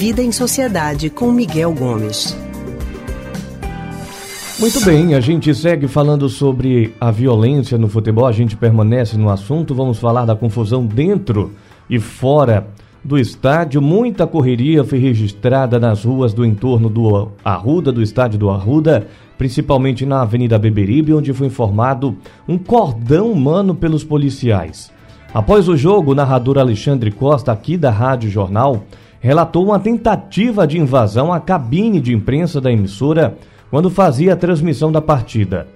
Vida em Sociedade com Miguel Gomes. Muito bem, a gente segue falando sobre a violência no futebol, a gente permanece no assunto, vamos falar da confusão dentro e fora do estádio. Muita correria foi registrada nas ruas do entorno do Arruda, do estádio do Arruda, principalmente na Avenida Beberibe, onde foi informado um cordão humano pelos policiais. Após o jogo, o narrador Alexandre Costa, aqui da Rádio Jornal, relatou uma tentativa de invasão à cabine de imprensa da emissora quando fazia a transmissão da partida.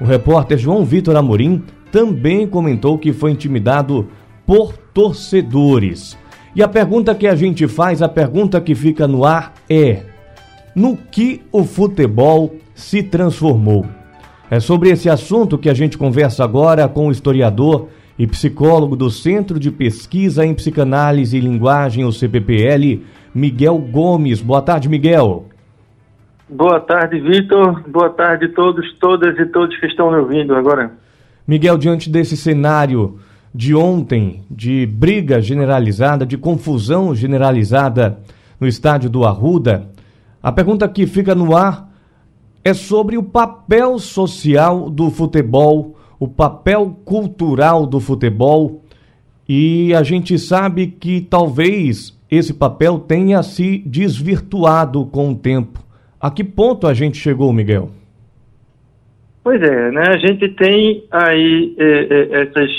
O repórter João Vitor Amorim também comentou que foi intimidado por torcedores. E a pergunta que a gente faz, a pergunta que fica no ar é: no que o futebol se transformou? É sobre esse assunto que a gente conversa agora com o historiador e psicólogo do Centro de Pesquisa em Psicanálise e Linguagem, o CPPL, Miguel Gomes. Boa tarde, Miguel. Boa tarde, Vitor. Boa tarde a todos, todas e todos que estão me ouvindo agora. Miguel, diante desse cenário de ontem, de briga generalizada, de confusão generalizada no estádio do Arruda, a pergunta que fica no ar é sobre o papel social do futebol, o papel cultural do futebol. E a gente sabe que talvez esse papel tenha se desvirtuado com o tempo. A que ponto a gente chegou, Miguel? Pois é, né? A gente tem aí é, é, essas,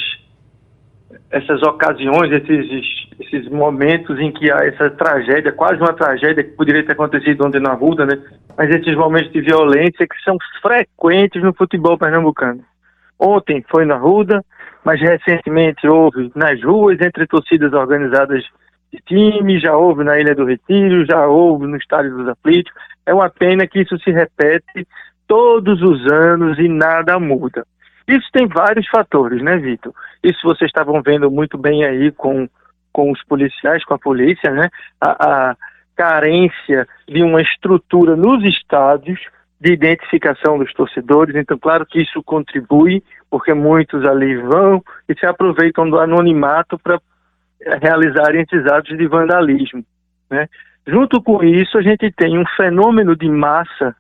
essas ocasiões, esses, esses momentos em que há essa tragédia, quase uma tragédia que poderia ter acontecido ontem na Ruda, né? Mas esses momentos de violência que são frequentes no futebol pernambucano. Ontem foi na Ruda, mas recentemente houve nas ruas entre torcidas organizadas de time, já houve na Ilha do Retiro, já houve no Estádio dos Aflitos. É uma pena que isso se repete todos os anos e nada muda. Isso tem vários fatores, né, Vitor? Isso vocês estavam vendo muito bem aí com, com os policiais, com a polícia, né? A, a carência de uma estrutura nos estádios de identificação dos torcedores. Então, claro que isso contribui, porque muitos ali vão e se aproveitam do anonimato para realizarem esses atos de vandalismo. Né? Junto com isso, a gente tem um fenômeno de massa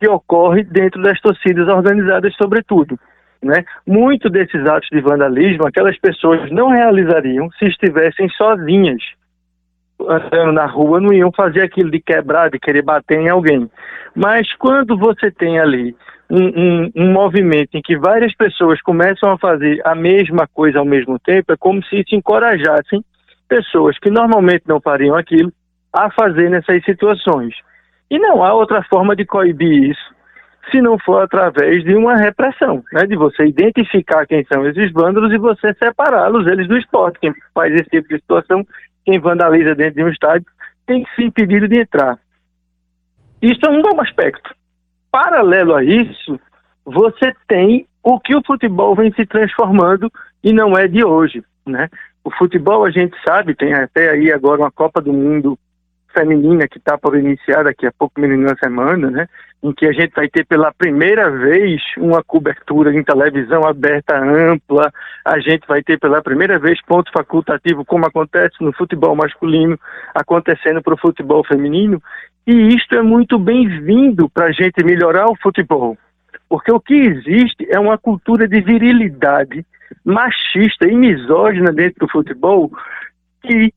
que ocorre dentro das torcidas organizadas, sobretudo. Né? Muito desses atos de vandalismo, aquelas pessoas não realizariam se estivessem sozinhas andando na rua, não iam fazer aquilo de quebrar, de querer bater em alguém. Mas quando você tem ali um, um, um, movimento em que várias pessoas começam a fazer a mesma coisa ao mesmo tempo, é como se se encorajassem pessoas que normalmente não fariam aquilo a fazer nessas situações. E não há outra forma de coibir isso se não for através de uma repressão, né? de você identificar quem são esses vândalos e você separá-los eles do esporte. Quem faz esse tipo de situação, quem vandaliza dentro de um estádio, tem que ser impedido de entrar. Isso é um aspecto. Paralelo a isso, você tem o que o futebol vem se transformando e não é de hoje, né? O futebol a gente sabe, tem até aí agora uma Copa do Mundo feminina que está por iniciar daqui a pouco, menos uma semana, né? Em que a gente vai ter pela primeira vez uma cobertura em televisão aberta ampla, a gente vai ter pela primeira vez ponto facultativo, como acontece no futebol masculino, acontecendo para o futebol feminino, e isto é muito bem-vindo para a gente melhorar o futebol. Porque o que existe é uma cultura de virilidade machista e misógina dentro do futebol que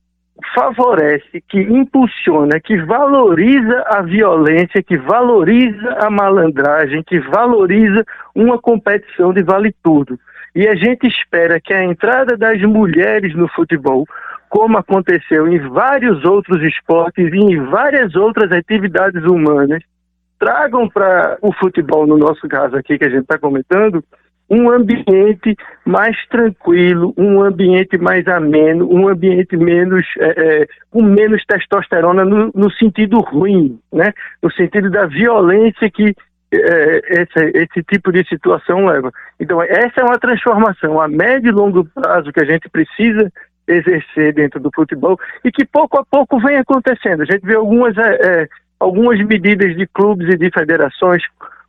favorece, que impulsiona, que valoriza a violência, que valoriza a malandragem, que valoriza uma competição de vale tudo. E a gente espera que a entrada das mulheres no futebol como aconteceu em vários outros esportes e em várias outras atividades humanas, tragam para o futebol, no nosso caso aqui que a gente está comentando, um ambiente mais tranquilo, um ambiente mais ameno, um ambiente menos é, é, com menos testosterona no, no, sentido ruim, né? No sentido da violência que é, esse, esse tipo de situação leva. Então essa é uma transformação a médio e longo prazo que a gente precisa exercer dentro do futebol e que pouco a pouco vem acontecendo. A gente vê algumas, é, é, algumas medidas de clubes e de federações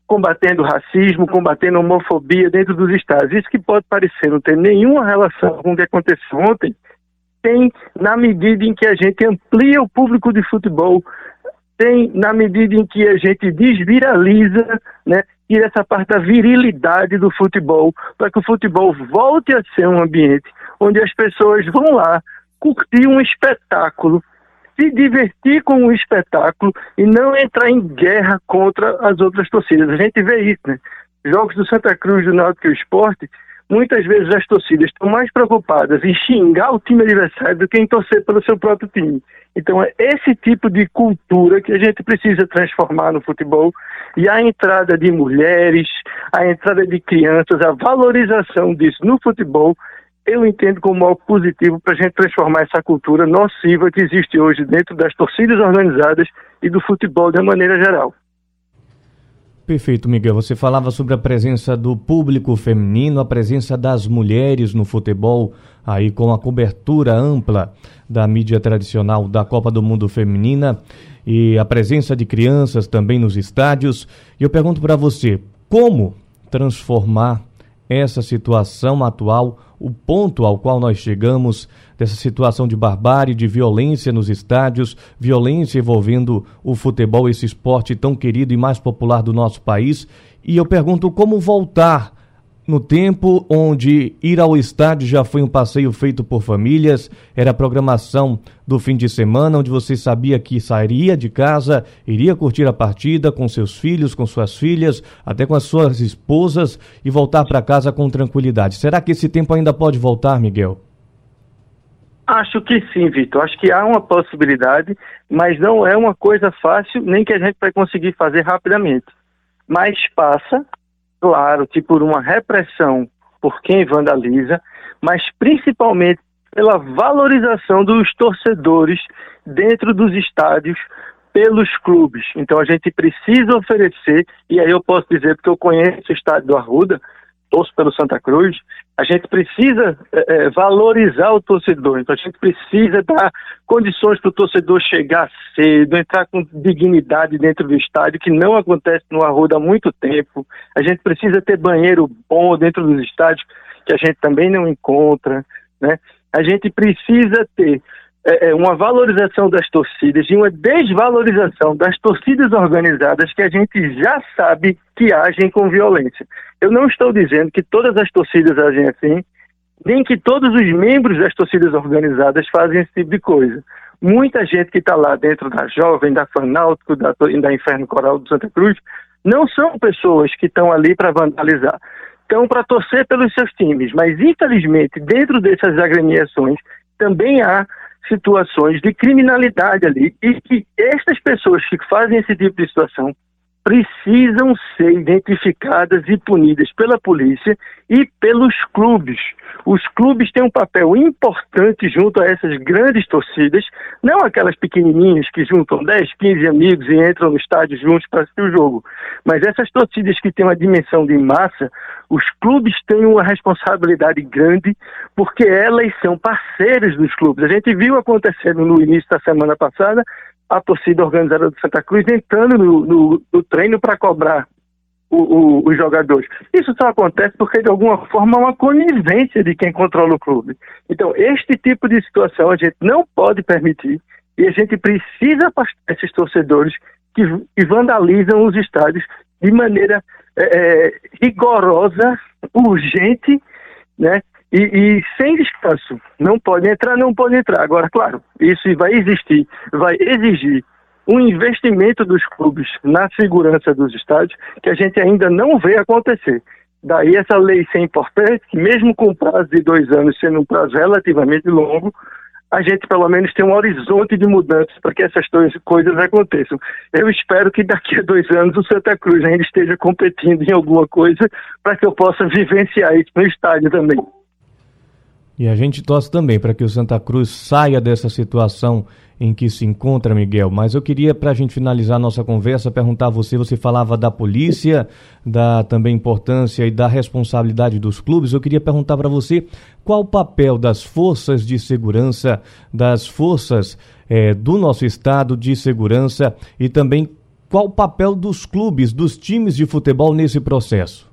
combatendo racismo, combatendo homofobia dentro dos estádios. Isso que pode parecer não ter nenhuma relação com o que aconteceu ontem, Tem na medida em que a gente amplia o público de futebol, tem na medida em que a gente desviraliza, né, tira essa parte da virilidade do futebol, para que o futebol volte a ser um ambiente onde as pessoas vão lá curtir um espetáculo, se divertir com o espetáculo e não entrar em guerra contra as outras torcidas. A gente vê isso, né? Jogos do Santa Cruz, do Náutico e Esporte, muitas vezes as torcidas estão mais preocupadas em xingar o time adversário do que em torcer pelo seu próprio time. Então é esse tipo de cultura que a gente precisa transformar no futebol e a entrada de mulheres, a entrada de crianças, a valorização disso no futebol, eu entendo como algo positivo para a gente transformar essa cultura nociva que existe hoje dentro das torcidas organizadas e do futebol de maneira geral. Perfeito, Miguel. Você falava sobre a presença do público feminino, a presença das mulheres no futebol, aí com a cobertura ampla da mídia tradicional da Copa do Mundo Feminina e a presença de crianças também nos estádios. E eu pergunto para você, como transformar essa situação atual, o ponto ao qual nós chegamos dessa situação de barbárie, de violência nos estádios, violência envolvendo o futebol, esse esporte tão querido e mais popular do nosso país. E eu pergunto como voltar no tempo onde ir ao estádio já foi um passeio feito por famílias, era a programação do fim de semana, onde você sabia que sairia de casa, iria curtir a partida com seus filhos, com suas filhas, até com as suas esposas e voltar para casa com tranquilidade. Será que esse tempo ainda pode voltar, Miguel? Acho que sim, Vitor. Acho que há uma possibilidade, mas não é uma coisa fácil, nem que a gente vai conseguir fazer rapidamente. Mas passa, claro, que por uma repressão por quem vandaliza, mas principalmente pela valorização dos torcedores dentro dos estádios pelos clubes. Então a gente precisa oferecer, e aí eu posso dizer, porque eu conheço o estádio do Arruda, torço pelo Santa Cruz, a gente precisa é, valorizar o torcedor, então a gente precisa dar condições para o torcedor chegar cedo, entrar com dignidade dentro do estádio, que não acontece no Arruda há muito tempo. A gente precisa ter banheiro bom dentro dos estádios, que a gente também não encontra, né? A gente precisa ter é, é, uma valorização das torcidas e uma desvalorização das torcidas organizadas que a gente já sabe que agem com violência. Eu não estou dizendo que todas as torcidas agem assim, nem que todos os membros das torcidas organizadas fazem esse tipo de coisa. Muita gente que está lá dentro da Jovem, da Fanáutico, da, da Inferno Coral do Santa Cruz, não são pessoas que estão ali para vandalizar. Estão para torcer pelos seus times, mas infelizmente dentro dessas agremiações também há situações de criminalidade ali e que estas pessoas que fazem esse tipo de situação precisam ser identificadas e punidas pela polícia e pelos clubes. Os clubes têm um papel importante junto a essas grandes torcidas, não aquelas pequenininhas que juntam 10, 15 amigos e entram no estádio juntos para assistir o jogo, mas essas torcidas que têm uma dimensão de massa, os clubes têm uma responsabilidade grande porque elas são parceiras dos clubes. A gente viu acontecendo no início da semana passada a torcida organizada do Santa Cruz entrando no, no, no treino para cobrar o, o, os jogadores. Isso só acontece porque, de alguma forma, é uma conivência de quem controla o clube. Então, este tipo de situação a gente não pode permitir e a gente precisa afastar esses torcedores que, que vandalizam os estádios de maneira é, é rigorosa, urgente, né? E, e, sem descanso. Não pode entrar, não pode entrar. Agora, claro, isso vai existir, vai exigir um investimento dos clubes na segurança dos estádios que a gente ainda não vê acontecer. Daí essa lei ser importante, que mesmo com prazo de dois anos sendo um prazo relativamente longo, a gente pelo menos tem um horizonte de mudanças para que essas coisas aconteçam. Eu espero que daqui a dois anos o Santa Cruz ainda esteja competindo em alguma coisa para que eu possa vivenciar isso no estádio também. E a gente torce também para que o Santa Cruz saia dessa situação em que se encontra, Miguel. Mas eu queria, para a gente finalizar nossa conversa, perguntar a você: você falava da polícia, da também importância e da responsabilidade dos clubes. Eu queria perguntar para você qual o papel das forças de segurança, das forças é, do nosso estado de segurança e também qual o papel dos clubes, dos times de futebol nesse processo.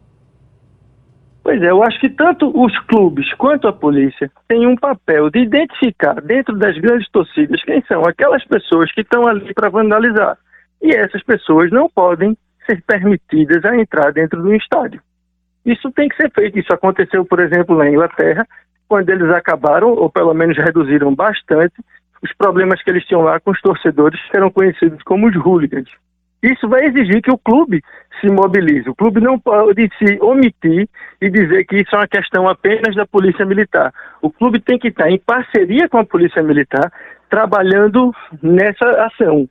Pois é, eu acho que tanto os clubes quanto a polícia têm um papel de identificar dentro das grandes torcidas quem são aquelas pessoas que estão ali para vandalizar. E essas pessoas não podem ser permitidas a entrar dentro do estádio. Isso tem que ser feito. Isso aconteceu, por exemplo, na Inglaterra, quando eles acabaram, ou pelo menos reduziram bastante, os problemas que eles tinham lá com os torcedores que eram conhecidos como os hooligans. Isso vai exigir que o clube se mobilize. O clube não pode se omitir e dizer que isso é uma questão apenas da Polícia Militar. O clube tem que estar em parceria com a Polícia Militar, trabalhando nessa ação.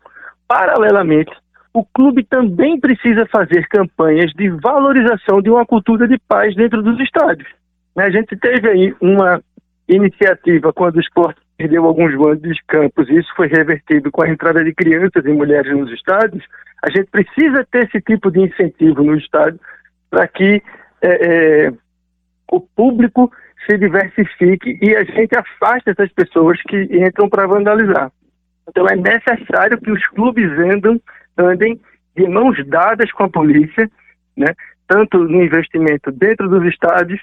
Paralelamente, o clube também precisa fazer campanhas de valorização de uma cultura de paz dentro dos estádios. A gente teve aí uma iniciativa quando o esporte perdeu alguns grandes campos e isso foi revertido com a entrada de crianças e mulheres nos estádios, a gente precisa ter esse tipo de incentivo no estádio para que é, é, o público se diversifique e a gente afaste essas pessoas que entram para vandalizar. Então é necessário que os clubes andam, andem de mãos dadas com a polícia, né, tanto no investimento dentro dos estádios,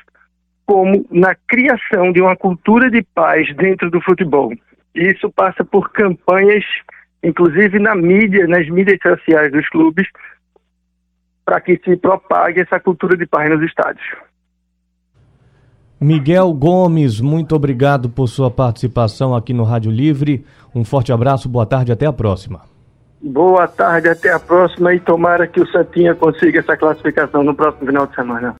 como na criação de uma cultura de paz dentro do futebol. Isso passa por campanhas, inclusive na mídia, nas mídias sociais dos clubes, para que se propague essa cultura de paz nos estádios. Miguel Gomes, muito obrigado por sua participação aqui no Rádio Livre. Um forte abraço, boa tarde, até a próxima. Boa tarde, até a próxima e tomara que o Santinha consiga essa classificação no próximo final de semana.